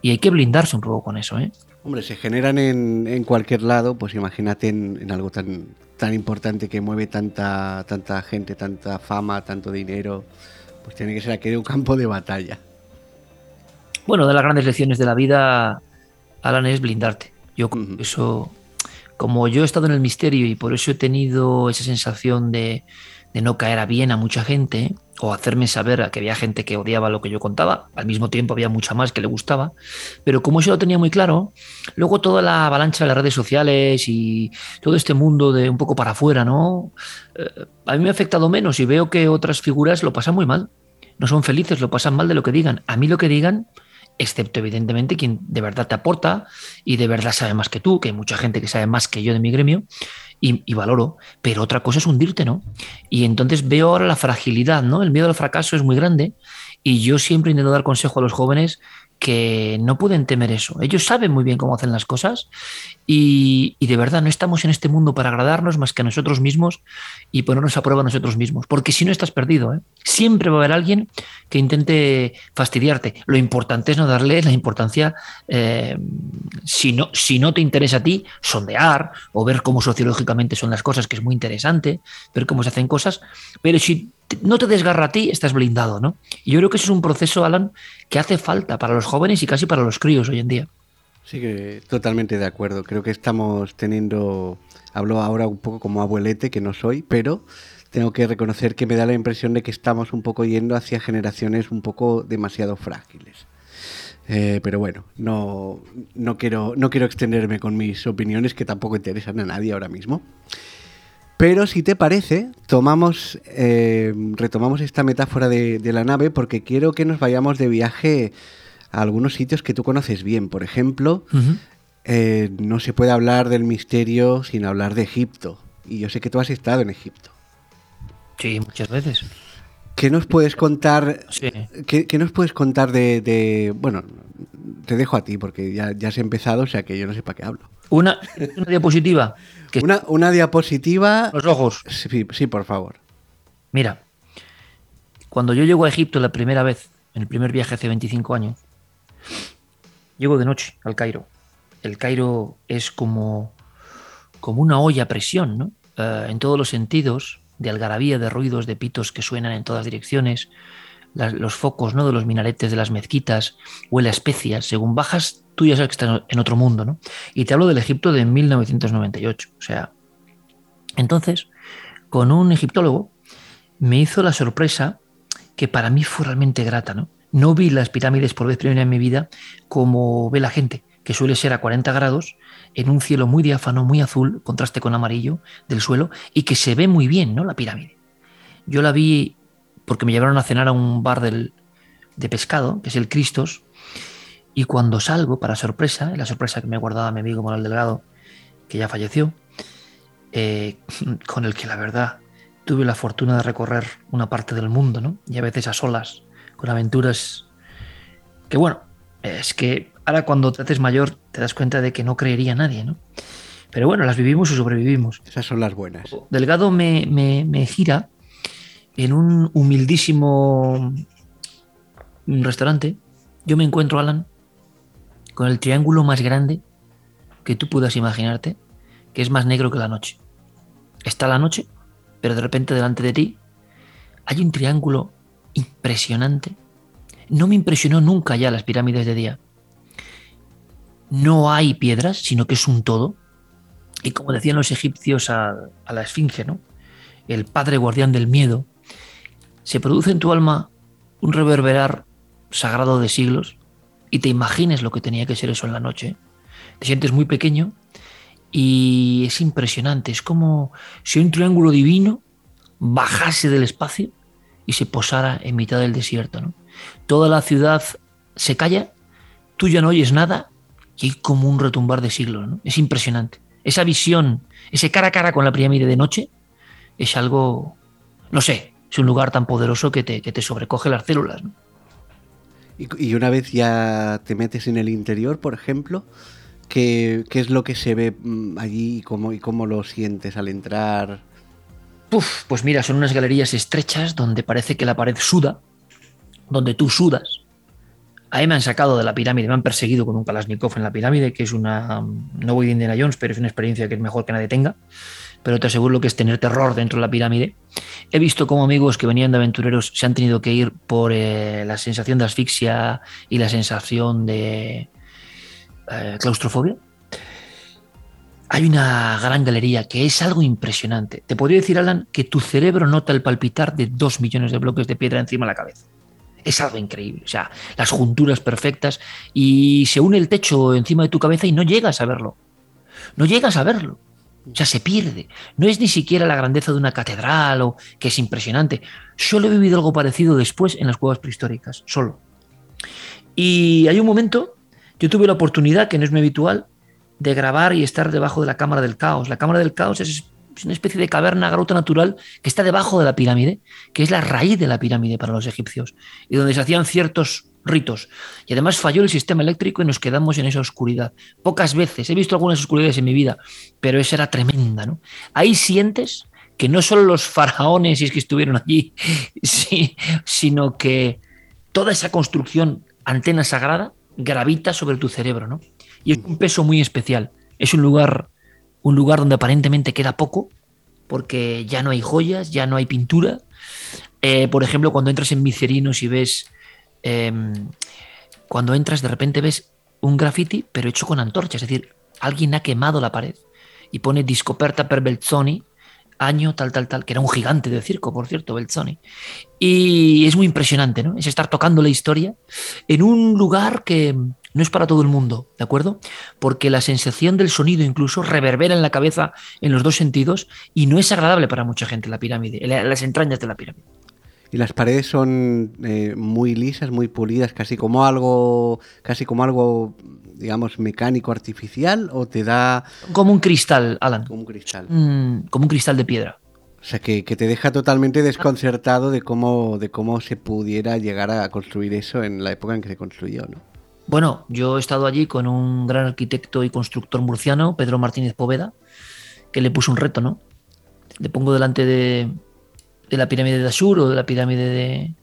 Y hay que blindarse un poco con eso, ¿eh? Hombre, se generan en, en cualquier lado, pues imagínate en, en, algo tan, tan importante que mueve tanta, tanta gente, tanta fama, tanto dinero, pues tiene que ser aquí un campo de batalla. Bueno, de las grandes lecciones de la vida, Alan, es blindarte. Yo uh -huh. eso, como yo he estado en el misterio y por eso he tenido esa sensación de, de no caer a bien a mucha gente o hacerme saber que había gente que odiaba lo que yo contaba, al mismo tiempo había mucha más que le gustaba, pero como eso lo tenía muy claro, luego toda la avalancha de las redes sociales y todo este mundo de un poco para afuera, ¿no? Eh, a mí me ha afectado menos y veo que otras figuras lo pasan muy mal, no son felices, lo pasan mal de lo que digan. A mí lo que digan excepto evidentemente quien de verdad te aporta y de verdad sabe más que tú, que hay mucha gente que sabe más que yo de mi gremio, y, y, valoro, pero otra cosa es hundirte, ¿no? Y entonces veo ahora la fragilidad, ¿no? El miedo al fracaso es muy grande y yo siempre intento dar consejo a los jóvenes que no pueden temer eso. Ellos saben muy bien cómo hacen las cosas y, de verdad no estamos en este mundo para agradarnos más que a nosotros mismos y ponernos a prueba a nosotros mismos, porque si no estás perdido. ¿eh? Siempre va a haber alguien que intente fastidiarte. Lo importante es no darle la importancia, eh, si, no, si no te interesa a ti, sondear o ver cómo sociológicamente son las cosas, que es muy interesante, ver cómo se hacen cosas, pero si no te desgarra a ti, estás blindado, ¿no? Y yo creo que eso es un proceso, Alan, que hace falta para los jóvenes y casi para los críos hoy en día. Sí, que totalmente de acuerdo. Creo que estamos teniendo, hablo ahora un poco como abuelete, que no soy, pero tengo que reconocer que me da la impresión de que estamos un poco yendo hacia generaciones un poco demasiado frágiles. Eh, pero bueno, no, no, quiero, no quiero extenderme con mis opiniones que tampoco interesan a nadie ahora mismo. Pero si te parece, tomamos, eh, retomamos esta metáfora de, de, la nave porque quiero que nos vayamos de viaje a algunos sitios que tú conoces bien. Por ejemplo, uh -huh. eh, no se puede hablar del misterio sin hablar de Egipto. Y yo sé que tú has estado en Egipto. Sí, muchas veces. ¿Qué nos puedes contar? Sí. ¿qué, ¿qué, nos puedes contar de, de, Bueno, te dejo a ti porque ya, ya has empezado, o sea que yo no sé para qué hablo. Una, una diapositiva. Que... Una, una, diapositiva. Los ojos. Sí, sí, por favor. Mira, cuando yo llego a Egipto la primera vez, en el primer viaje hace 25 años, llego de noche al Cairo. El Cairo es como, como una olla a presión, ¿no? Uh, en todos los sentidos, de algarabía, de ruidos, de pitos que suenan en todas direcciones, los focos ¿no? de los minaretes de las mezquitas, huele a especias. Según bajas, tú ya sabes que estás en otro mundo, ¿no? Y te hablo del Egipto de 1998. O sea, entonces, con un egiptólogo me hizo la sorpresa que para mí fue realmente grata, ¿no? No vi las pirámides por vez primera en mi vida como ve la gente, que suele ser a 40 grados, en un cielo muy diáfano, muy azul, contraste con amarillo del suelo, y que se ve muy bien, ¿no? La pirámide. Yo la vi porque me llevaron a cenar a un bar del, de pescado, que es el Cristos, y cuando salgo, para sorpresa, la sorpresa que me guardaba mi amigo Manuel Delgado, que ya falleció, eh, con el que la verdad tuve la fortuna de recorrer una parte del mundo, ¿no? Y a veces a solas, con aventuras que, bueno, es que ahora cuando te haces mayor te das cuenta de que no creería nadie, ¿no? Pero bueno, las vivimos y sobrevivimos. Esas son las buenas. Delgado me, me, me gira en un humildísimo restaurante. Yo me encuentro, Alan, con el triángulo más grande que tú puedas imaginarte, que es más negro que la noche. Está la noche, pero de repente delante de ti hay un triángulo impresionante. No me impresionó nunca ya las pirámides de día. No hay piedras, sino que es un todo. Y como decían los egipcios a, a la esfinge, ¿no? El padre guardián del miedo. Se produce en tu alma un reverberar sagrado de siglos y te imagines lo que tenía que ser eso en la noche. Te sientes muy pequeño y es impresionante. Es como si un triángulo divino bajase del espacio y se posara en mitad del desierto. ¿no? Toda la ciudad se calla, tú ya no oyes nada y hay como un retumbar de siglos. ¿no? Es impresionante. Esa visión, ese cara a cara con la pirámide de noche, es algo, no sé, es un lugar tan poderoso que te, que te sobrecoge las células. ¿no? Y, una vez ya te metes en el interior, por ejemplo, ¿qué, qué es lo que se ve mm, allí y cómo, y cómo lo sientes al entrar? Uf, pues mira, son unas galerías estrechas donde parece que la pared suda, donde tú sudas. Ahí me han sacado de la pirámide, me han perseguido con un Kalashnikov en la pirámide, que es una. No voy de Indiana Jones, pero es una experiencia que es mejor que nadie tenga. Pero te aseguro que es tener terror dentro de la pirámide. He visto como amigos que venían de aventureros se han tenido que ir por eh, la sensación de asfixia y la sensación de eh, claustrofobia hay una gran galería que es algo impresionante. Te podría decir, Alan, que tu cerebro nota el palpitar de dos millones de bloques de piedra encima de la cabeza. Es algo increíble. O sea, las junturas perfectas y se une el techo encima de tu cabeza y no llegas a verlo. No llegas a verlo. O sea, se pierde. No es ni siquiera la grandeza de una catedral o que es impresionante. Solo he vivido algo parecido después en las cuevas prehistóricas, solo. Y hay un momento, yo tuve la oportunidad, que no es muy habitual, de grabar y estar debajo de la Cámara del Caos. La Cámara del Caos es una especie de caverna, grota natural que está debajo de la pirámide, que es la raíz de la pirámide para los egipcios, y donde se hacían ciertos ritos. Y además falló el sistema eléctrico y nos quedamos en esa oscuridad. Pocas veces, he visto algunas oscuridades en mi vida, pero esa era tremenda. ¿no? Ahí sientes que no solo los faraones, y es que estuvieron allí, sí, sino que toda esa construcción, antena sagrada, gravita sobre tu cerebro. ¿no? Y es un peso muy especial. Es un lugar, un lugar donde aparentemente queda poco, porque ya no hay joyas, ya no hay pintura. Eh, por ejemplo, cuando entras en Micerinos y ves, em, cuando entras de repente ves un graffiti, pero hecho con antorcha, es decir, alguien ha quemado la pared y pone Discoperta per Belzoni, año tal, tal, tal, que era un gigante de circo, por cierto, Belzoni. Y es muy impresionante, ¿no? Es estar tocando la historia en un lugar que, no es para todo el mundo, ¿de acuerdo? Porque la sensación del sonido incluso reverbera en la cabeza en los dos sentidos y no es agradable para mucha gente la pirámide, las entrañas de la pirámide. Y las paredes son eh, muy lisas, muy pulidas, casi como algo, casi como algo, digamos, mecánico artificial, o te da como un cristal, Alan. Como un cristal. Mm, como un cristal de piedra. O sea, que, que, te deja totalmente desconcertado de cómo, de cómo se pudiera llegar a construir eso en la época en que se construyó, ¿no? Bueno, yo he estado allí con un gran arquitecto y constructor murciano, Pedro Martínez Poveda, que le puso un reto, ¿no? Le pongo delante de, la pirámide de Ashur o de la pirámide de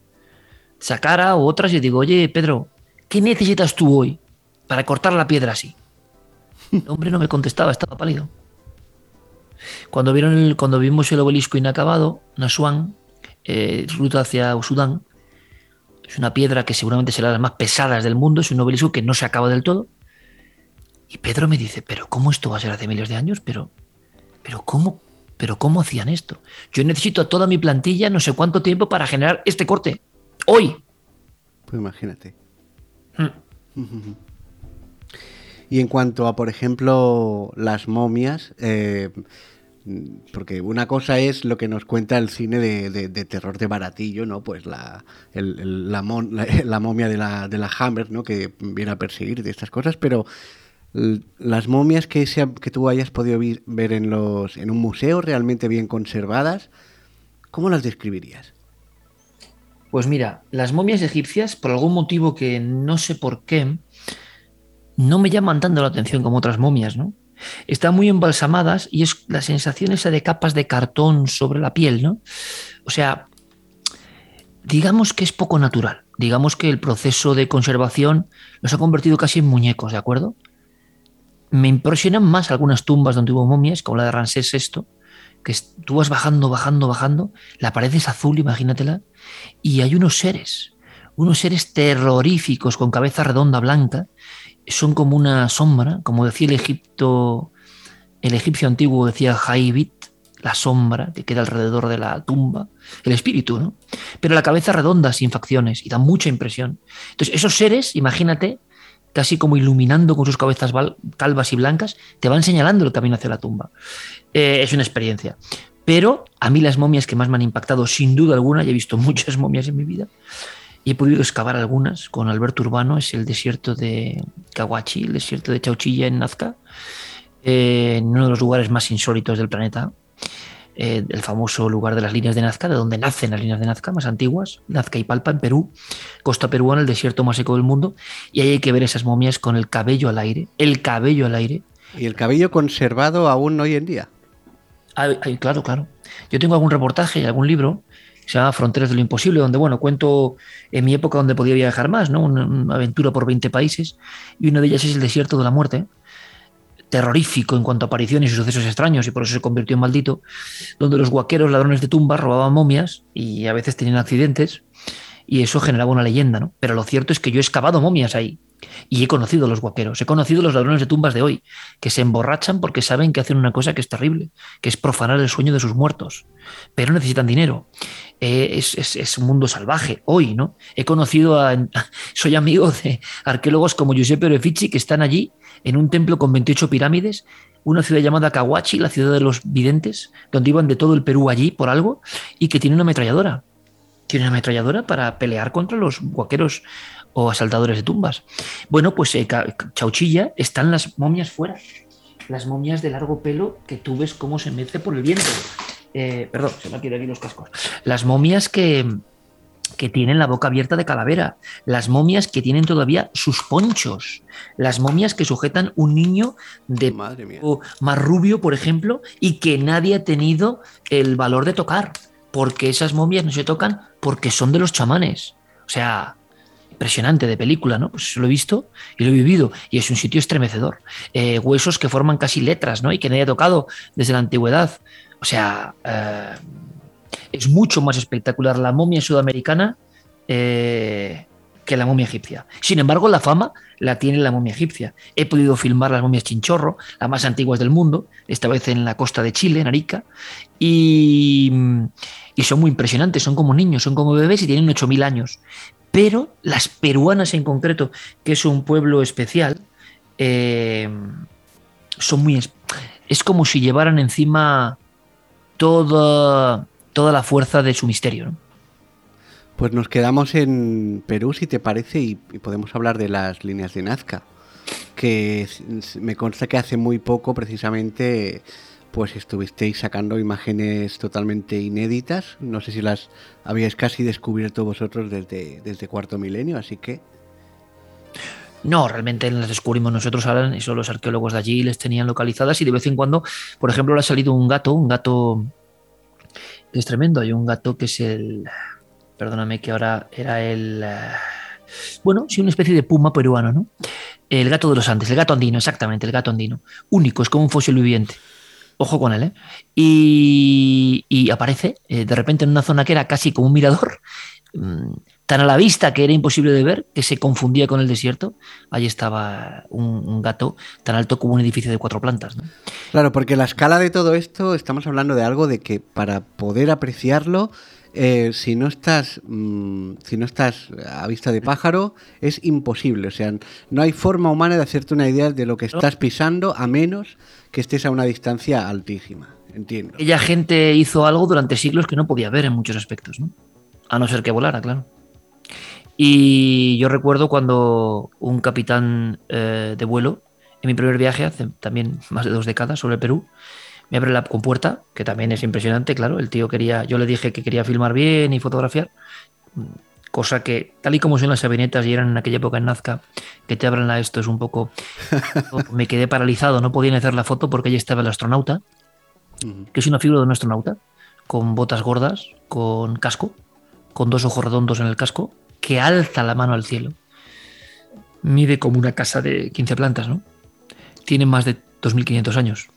Saqqara o otras y digo, oye, Pedro, ¿qué necesitas tú hoy para cortar la piedra así? El hombre no me contestaba, estaba pálido. Cuando, vieron el, cuando vimos el obelisco inacabado, Nasuan, eh, ruta hacia Sudán, es una piedra que seguramente será de las más pesadas del mundo, es un obelisco que no se acaba del todo. Y Pedro me dice, pero ¿cómo esto va a ser hace miles de años? Pero, pero ¿cómo? ¿Pero cómo hacían esto? Yo necesito a toda mi plantilla no sé cuánto tiempo para generar este corte. Hoy. Pues imagínate. Hmm. Y en cuanto a, por ejemplo, las momias, eh, porque una cosa es lo que nos cuenta el cine de, terror de baratillo, ¿no? Pues la, la, momia de la, de la Hammer, ¿no? Que viene a perseguir de estas cosas, pero las momias que, que tú hayas podido ver en, los, en un museo realmente bien conservadas, ¿cómo las describirías? Pues mira, las momias egipcias, por algún motivo que no sé por qué, no me llaman tanto la atención como otras momias, ¿no? Están muy embalsamadas y es la sensación esa de capas de cartón sobre la piel, ¿no? O sea, digamos que es poco natural. Digamos que el proceso de conservación los ha convertido casi en muñecos, ¿de acuerdo? Me impresionan más algunas tumbas donde hubo momias, como la de Ramsés VI, que tú vas bajando, bajando, bajando, la pared es azul, imagínatela, y hay unos seres, unos seres terroríficos con cabeza redonda blanca, son como una sombra, como decía el Egipto, el egipcio antiguo decía Haibit, la sombra que queda alrededor de la tumba, el espíritu, ¿no? Pero la cabeza redonda, sin facciones, y da mucha impresión. Entonces, esos seres, imagínate, casi como iluminando con sus cabezas calvas y blancas, te van señalando el camino hacia la tumba. Eh, es una experiencia. Pero a mí las momias que más me han impactado, sin duda alguna, y he visto muchas momias en mi vida, y he podido excavar algunas con Alberto Urbano, es el desierto de Cahuachi, el desierto de Chauchilla en Nazca, eh, en uno de los lugares más insólitos del planeta. eh, el famoso lugar de las líneas de Nazca, de donde nacen las líneas de Nazca más antiguas, Nazca y Palpa en Perú, costa peruana, el desierto más seco del mundo, y ahí hay que ver esas momias con el cabello al aire, el cabello al aire. Y el cabello conservado aún hoy en día. claro, claro. Yo tengo algún reportaje, algún libro se llama Fronteras de lo Imposible, donde, bueno, cuento en mi época donde podía viajar más, ¿no? Una, aventura por 20 países, y una de ellas es el desierto de la muerte, terrorífico en cuanto a apariciones y sucesos extraños, y por eso se convirtió en maldito, donde los guaqueros ladrones de tumbas robaban momias y a veces tenían accidentes, y eso generaba una leyenda, ¿no? Pero lo cierto es que yo he excavado momias ahí. Y he conocido a los guaqueros, he conocido a los ladrones de tumbas de hoy, que se emborrachan porque saben que hacen una cosa que es terrible, que es profanar el sueño de sus muertos, pero necesitan dinero. Eh, es, un mundo salvaje hoy, ¿no? He conocido a. Soy amigo de arqueólogos como Giuseppe Orefici que están allí en un templo con 28 pirámides, una ciudad llamada Kawachi, la ciudad de los videntes, donde iban de todo el Perú allí por algo, y que tiene una ametralladora. Tiene una ametralladora para pelear contra los guaqueros o asaltadores de tumbas. Bueno, pues eh, Chauchilla están las momias fuera. Las momias de largo pelo que tú ves cómo se mece por el viento. Eh, perdón, se me han aquí los cascos. Las momias que, que tienen la boca abierta de calavera, las momias que tienen todavía sus ponchos, las momias que sujetan un niño de más rubio, por ejemplo, y que nadie ha tenido el valor de tocar, porque esas momias no se tocan porque son de los chamanes. O sea, impresionante de película, ¿no? Pues lo he visto y lo he vivido y es un sitio estremecedor. Eh, huesos que forman casi letras, ¿no? Y que nadie ha tocado desde la antigüedad. O sea, eh, es mucho más espectacular la momia sudamericana eh, que la momia egipcia. Sin embargo, la fama la tiene la momia egipcia. He podido filmar las momias chinchorro, las más antiguas del mundo, esta vez en la costa de Chile, en Arica, y, y son muy impresionantes, son como niños, son como bebés y tienen 8.000 años pero las peruanas en concreto, que es un pueblo especial, eh, son muy... Es como si llevaran encima toda, toda la fuerza de su misterio. Pues nos quedamos en Perú, si te parece, y, podemos hablar de las líneas de Nazca, que me consta que hace muy poco precisamente pues estuvisteis sacando imágenes totalmente inéditas. No sé si las habíais casi descubierto vosotros desde, desde cuarto milenio, así que... No, realmente las descubrimos nosotros, y son los arqueólogos de allí les tenían localizadas y de vez en cuando, por ejemplo, le ha salido un gato, un gato que es tremendo, hay un gato que es el, perdóname que ahora era el, bueno, sí, una especie de puma peruano, ¿no? El gato de los Andes, el gato andino, exactamente, el gato andino, único, es como un fósil viviente. Ojo con él, ¿eh? Y, aparece eh, de repente en una zona que era casi como un mirador, mm, tan a la vista que era imposible de ver, que se confundía con el desierto. Allí estaba un, gato tan alto como un edificio de cuatro plantas. Claro, porque la escala de todo esto, estamos hablando de algo de que para poder apreciarlo, eh, si no estás mm, si no estás a vista de pájaro es imposible o sea no hay forma humana de hacerte una idea de lo que estás pisando a menos que estés a una distancia altísima. Entiendo. Ella gente hizo algo durante siglos que no podía ver en muchos aspectos, ¿no? A no ser que volara, claro. Y yo recuerdo cuando un capitán eh, de vuelo, en mi primer viaje, hace también más de dos décadas, sobre Perú, me abre la compuerta, que también es impresionante, claro. El tío quería, yo le dije que quería filmar bien y fotografiar, cosa que, tal y como son las avionetas y eran en aquella época en Nazca, que te abran a esto es un poco... me quedé paralizado, no podía hacer la foto porque allí estaba el astronauta, que es una figura de un astronauta, con botas gordas, con casco, con dos ojos redondos en el casco, que alza la mano al cielo. Mide como una casa de 15 plantas, ¿no? Tiene más de 2.500 años.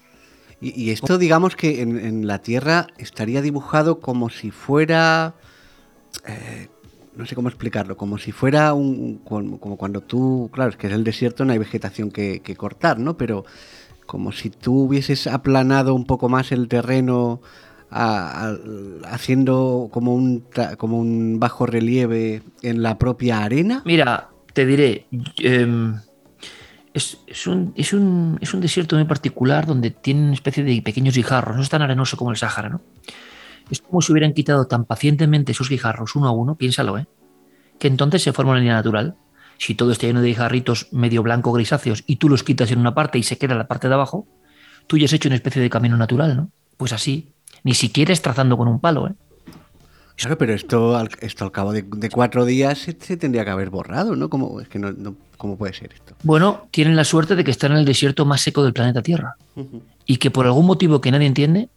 Y, esto, digamos que en, la Tierra estaría dibujado como si fuera... Eh, no sé cómo explicarlo, como si fuera un, como cuando tú, claro, es que es el desierto, no hay vegetación que, cortar, ¿no? Pero como si tú hubieses aplanado un poco más el terreno haciendo como un, como un bajo relieve en la propia arena. Mira, te diré, em, es, un, es, un, es un desierto muy particular donde tiene una especie de pequeños guijarros, no es tan arenoso como el Sáhara, ¿no? Es como si hubieran quitado tan pacientemente sus guijarros uno a uno, piénsalo, ¿eh? Que entonces se forma una línea natural. Si todo está lleno de guijarritos medio blanco grisáceos y tú los quitas en una parte y se queda la parte de abajo, tú ya has hecho una especie de camino natural, ¿no? Pues así, ni siquiera es trazando con un palo. ¿eh? Claro, pero esto al, esto al cabo de, de cuatro días se, se tendría que haber borrado, ¿no? ¿Cómo, es que no, no- ¿Cómo puede ser esto? Bueno, tienen la suerte de que están en el desierto más seco del planeta Tierra y que por algún motivo que nadie entiende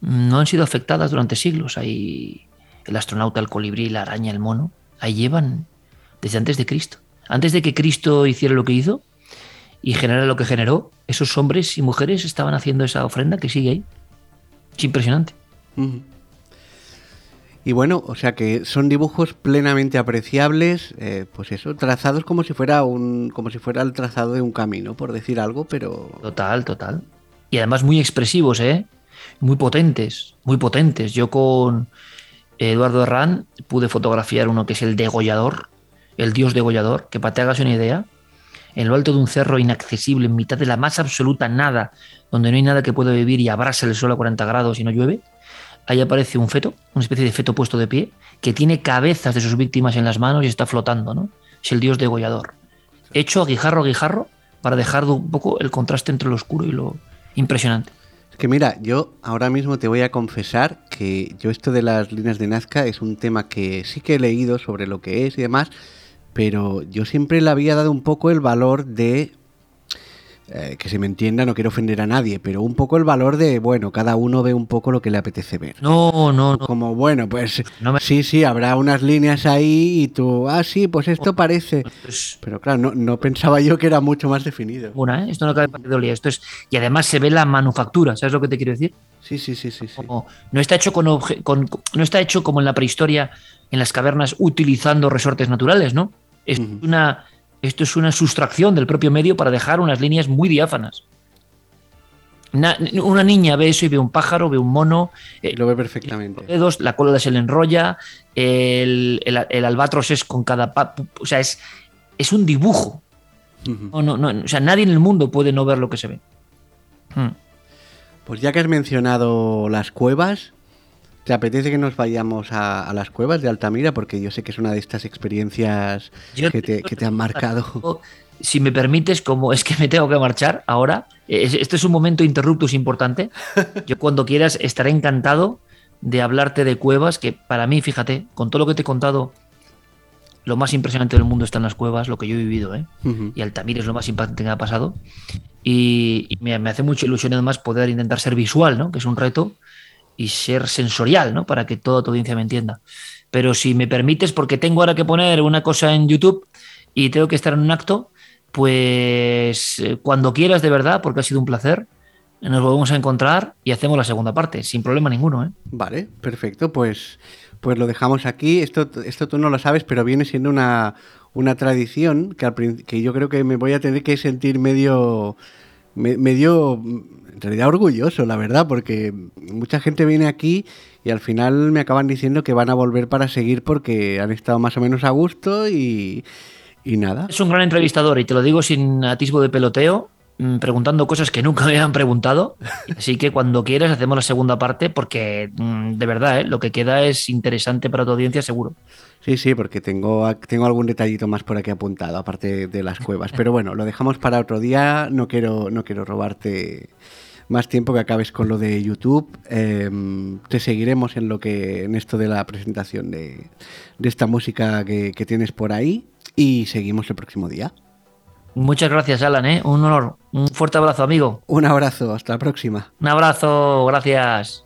no han sido afectadas durante siglos. Ahí el astronauta, el colibrí, la araña, el mono, ahí llevan desde antes de Cristo. Antes de que Cristo hiciera lo que hizo y generara lo que generó, esos hombres y mujeres estaban haciendo esa ofrenda que sigue ahí. Es impresionante. Y bueno, o sea que son dibujos plenamente apreciables, eh, pues eso, trazados como si fuera un, como si fuera el trazado de un camino, por decir algo, pero Total, total. Y además muy expresivos, ¿eh? Muy potentes, muy potentes. Yo con Eduardo Herrán pude fotografiar uno que es el degollador, el dios degollador, que para que te hagas una idea, en lo alto de un cerro inaccesible, en mitad de la más absoluta nada, donde no hay nada que pueda vivir y abrasa el sol a 40 grados y no llueve, ahí aparece un feto, una especie de feto puesto de pie, que tiene cabezas de sus víctimas en las manos y está flotando, ¿no? Es el dios degollador. Hecho a guijarro a guijarro para dejar un poco el contraste entre lo oscuro y lo impresionante. Es que mira, yo ahora mismo te voy a confesar que yo esto de las líneas de Nazca es un tema que sí que he leído sobre lo que es y demás, pero yo siempre le había dado un poco el valor de, eh, que se me entienda, no quiero ofender a nadie, pero un poco el valor de, bueno, cada uno ve un poco lo que le apetece ver. No, no, no. Como, bueno, pues No me- sí, sí, habrá unas líneas ahí y tú, ah, sí, pues esto parece. Pero claro, no, no pensaba yo que era mucho más definido. una, ¿eh? Esto no cabe pareidolia. Esto es. Y además se ve la manufactura, ¿sabes lo que te quiero decir? Sí, sí, sí, sí. sí. Como- no está hecho con, obje- con- no está hecho como en la prehistoria, en las cavernas, utilizando resortes naturales, ¿no? Es una, esto es una sustracción del propio medio para dejar unas líneas muy diáfanas. Na- una niña ve eso y ve un pájaro, ve un mono, eh, Lo ve perfectamente. dedos, la cola se le enrolla, el, el- el albatros es con cada... o sea, es, es un dibujo. Ujú. No, no, no, o sea, nadie en el mundo puede no ver lo que se ve. Hmm. Pues ya que has mencionado las cuevas, ¿te apetece que nos vayamos a, a las cuevas de Altamira? Porque yo sé que es una de estas experiencias que te, que te han marcado. Si me permites, como es que me tengo que marchar ahora, es- este es un momento interruptus importante. Yo cuando quieras estaré encantado de hablarte de cuevas, que para mí, fíjate, con todo lo que te he contado, lo más impresionante del mundo está en las cuevas, lo que yo he vivido, ¿eh? Ujú. y Altamira es lo más impactante que me ha pasado. Y, y me, me hace mucha ilusión además poder intentar ser visual, ¿no? que es un reto, y ser sensorial, ¿no? para que toda tu audiencia me entienda. Pero si me permites, porque tengo ahora que poner una cosa en YouTube y tengo que estar en un acto, pues eh, cuando quieras de verdad, porque ha sido un placer, nos volvemos a encontrar y hacemos la segunda parte, sin problema ninguno. ¿eh? Vale, perfecto. Pues, pues lo dejamos aquí. Esto, esto tú no lo sabes, pero viene siendo una, una tradición que, al que yo creo que me voy a tener que sentir medio, me- medio, en realidad orgulloso, la verdad, porque mucha gente viene aquí y al final me acaban diciendo que van a volver para seguir porque han estado más o menos a gusto y, y nada. Es un gran entrevistador y te lo digo sin atisbo de peloteo, mm, preguntando cosas que nunca me habían preguntado. Así que cuando quieras hacemos la segunda parte porque mm, de verdad ¿eh? lo que queda es interesante para tu audiencia seguro. Sí, sí, porque tengo, tengo algún detallito más por aquí apuntado, aparte de las cuevas. Pero bueno, lo dejamos para otro día. No quiero, no quiero robarte más tiempo que acabes con lo de YouTube. Em, te seguiremos en lo que, en esto de la presentación de, de esta música que, que tienes por ahí. Y seguimos el próximo día. Muchas gracias, Alan, ¿eh? un honor. Un fuerte abrazo, amigo. Un abrazo, hasta la próxima. Un abrazo, gracias.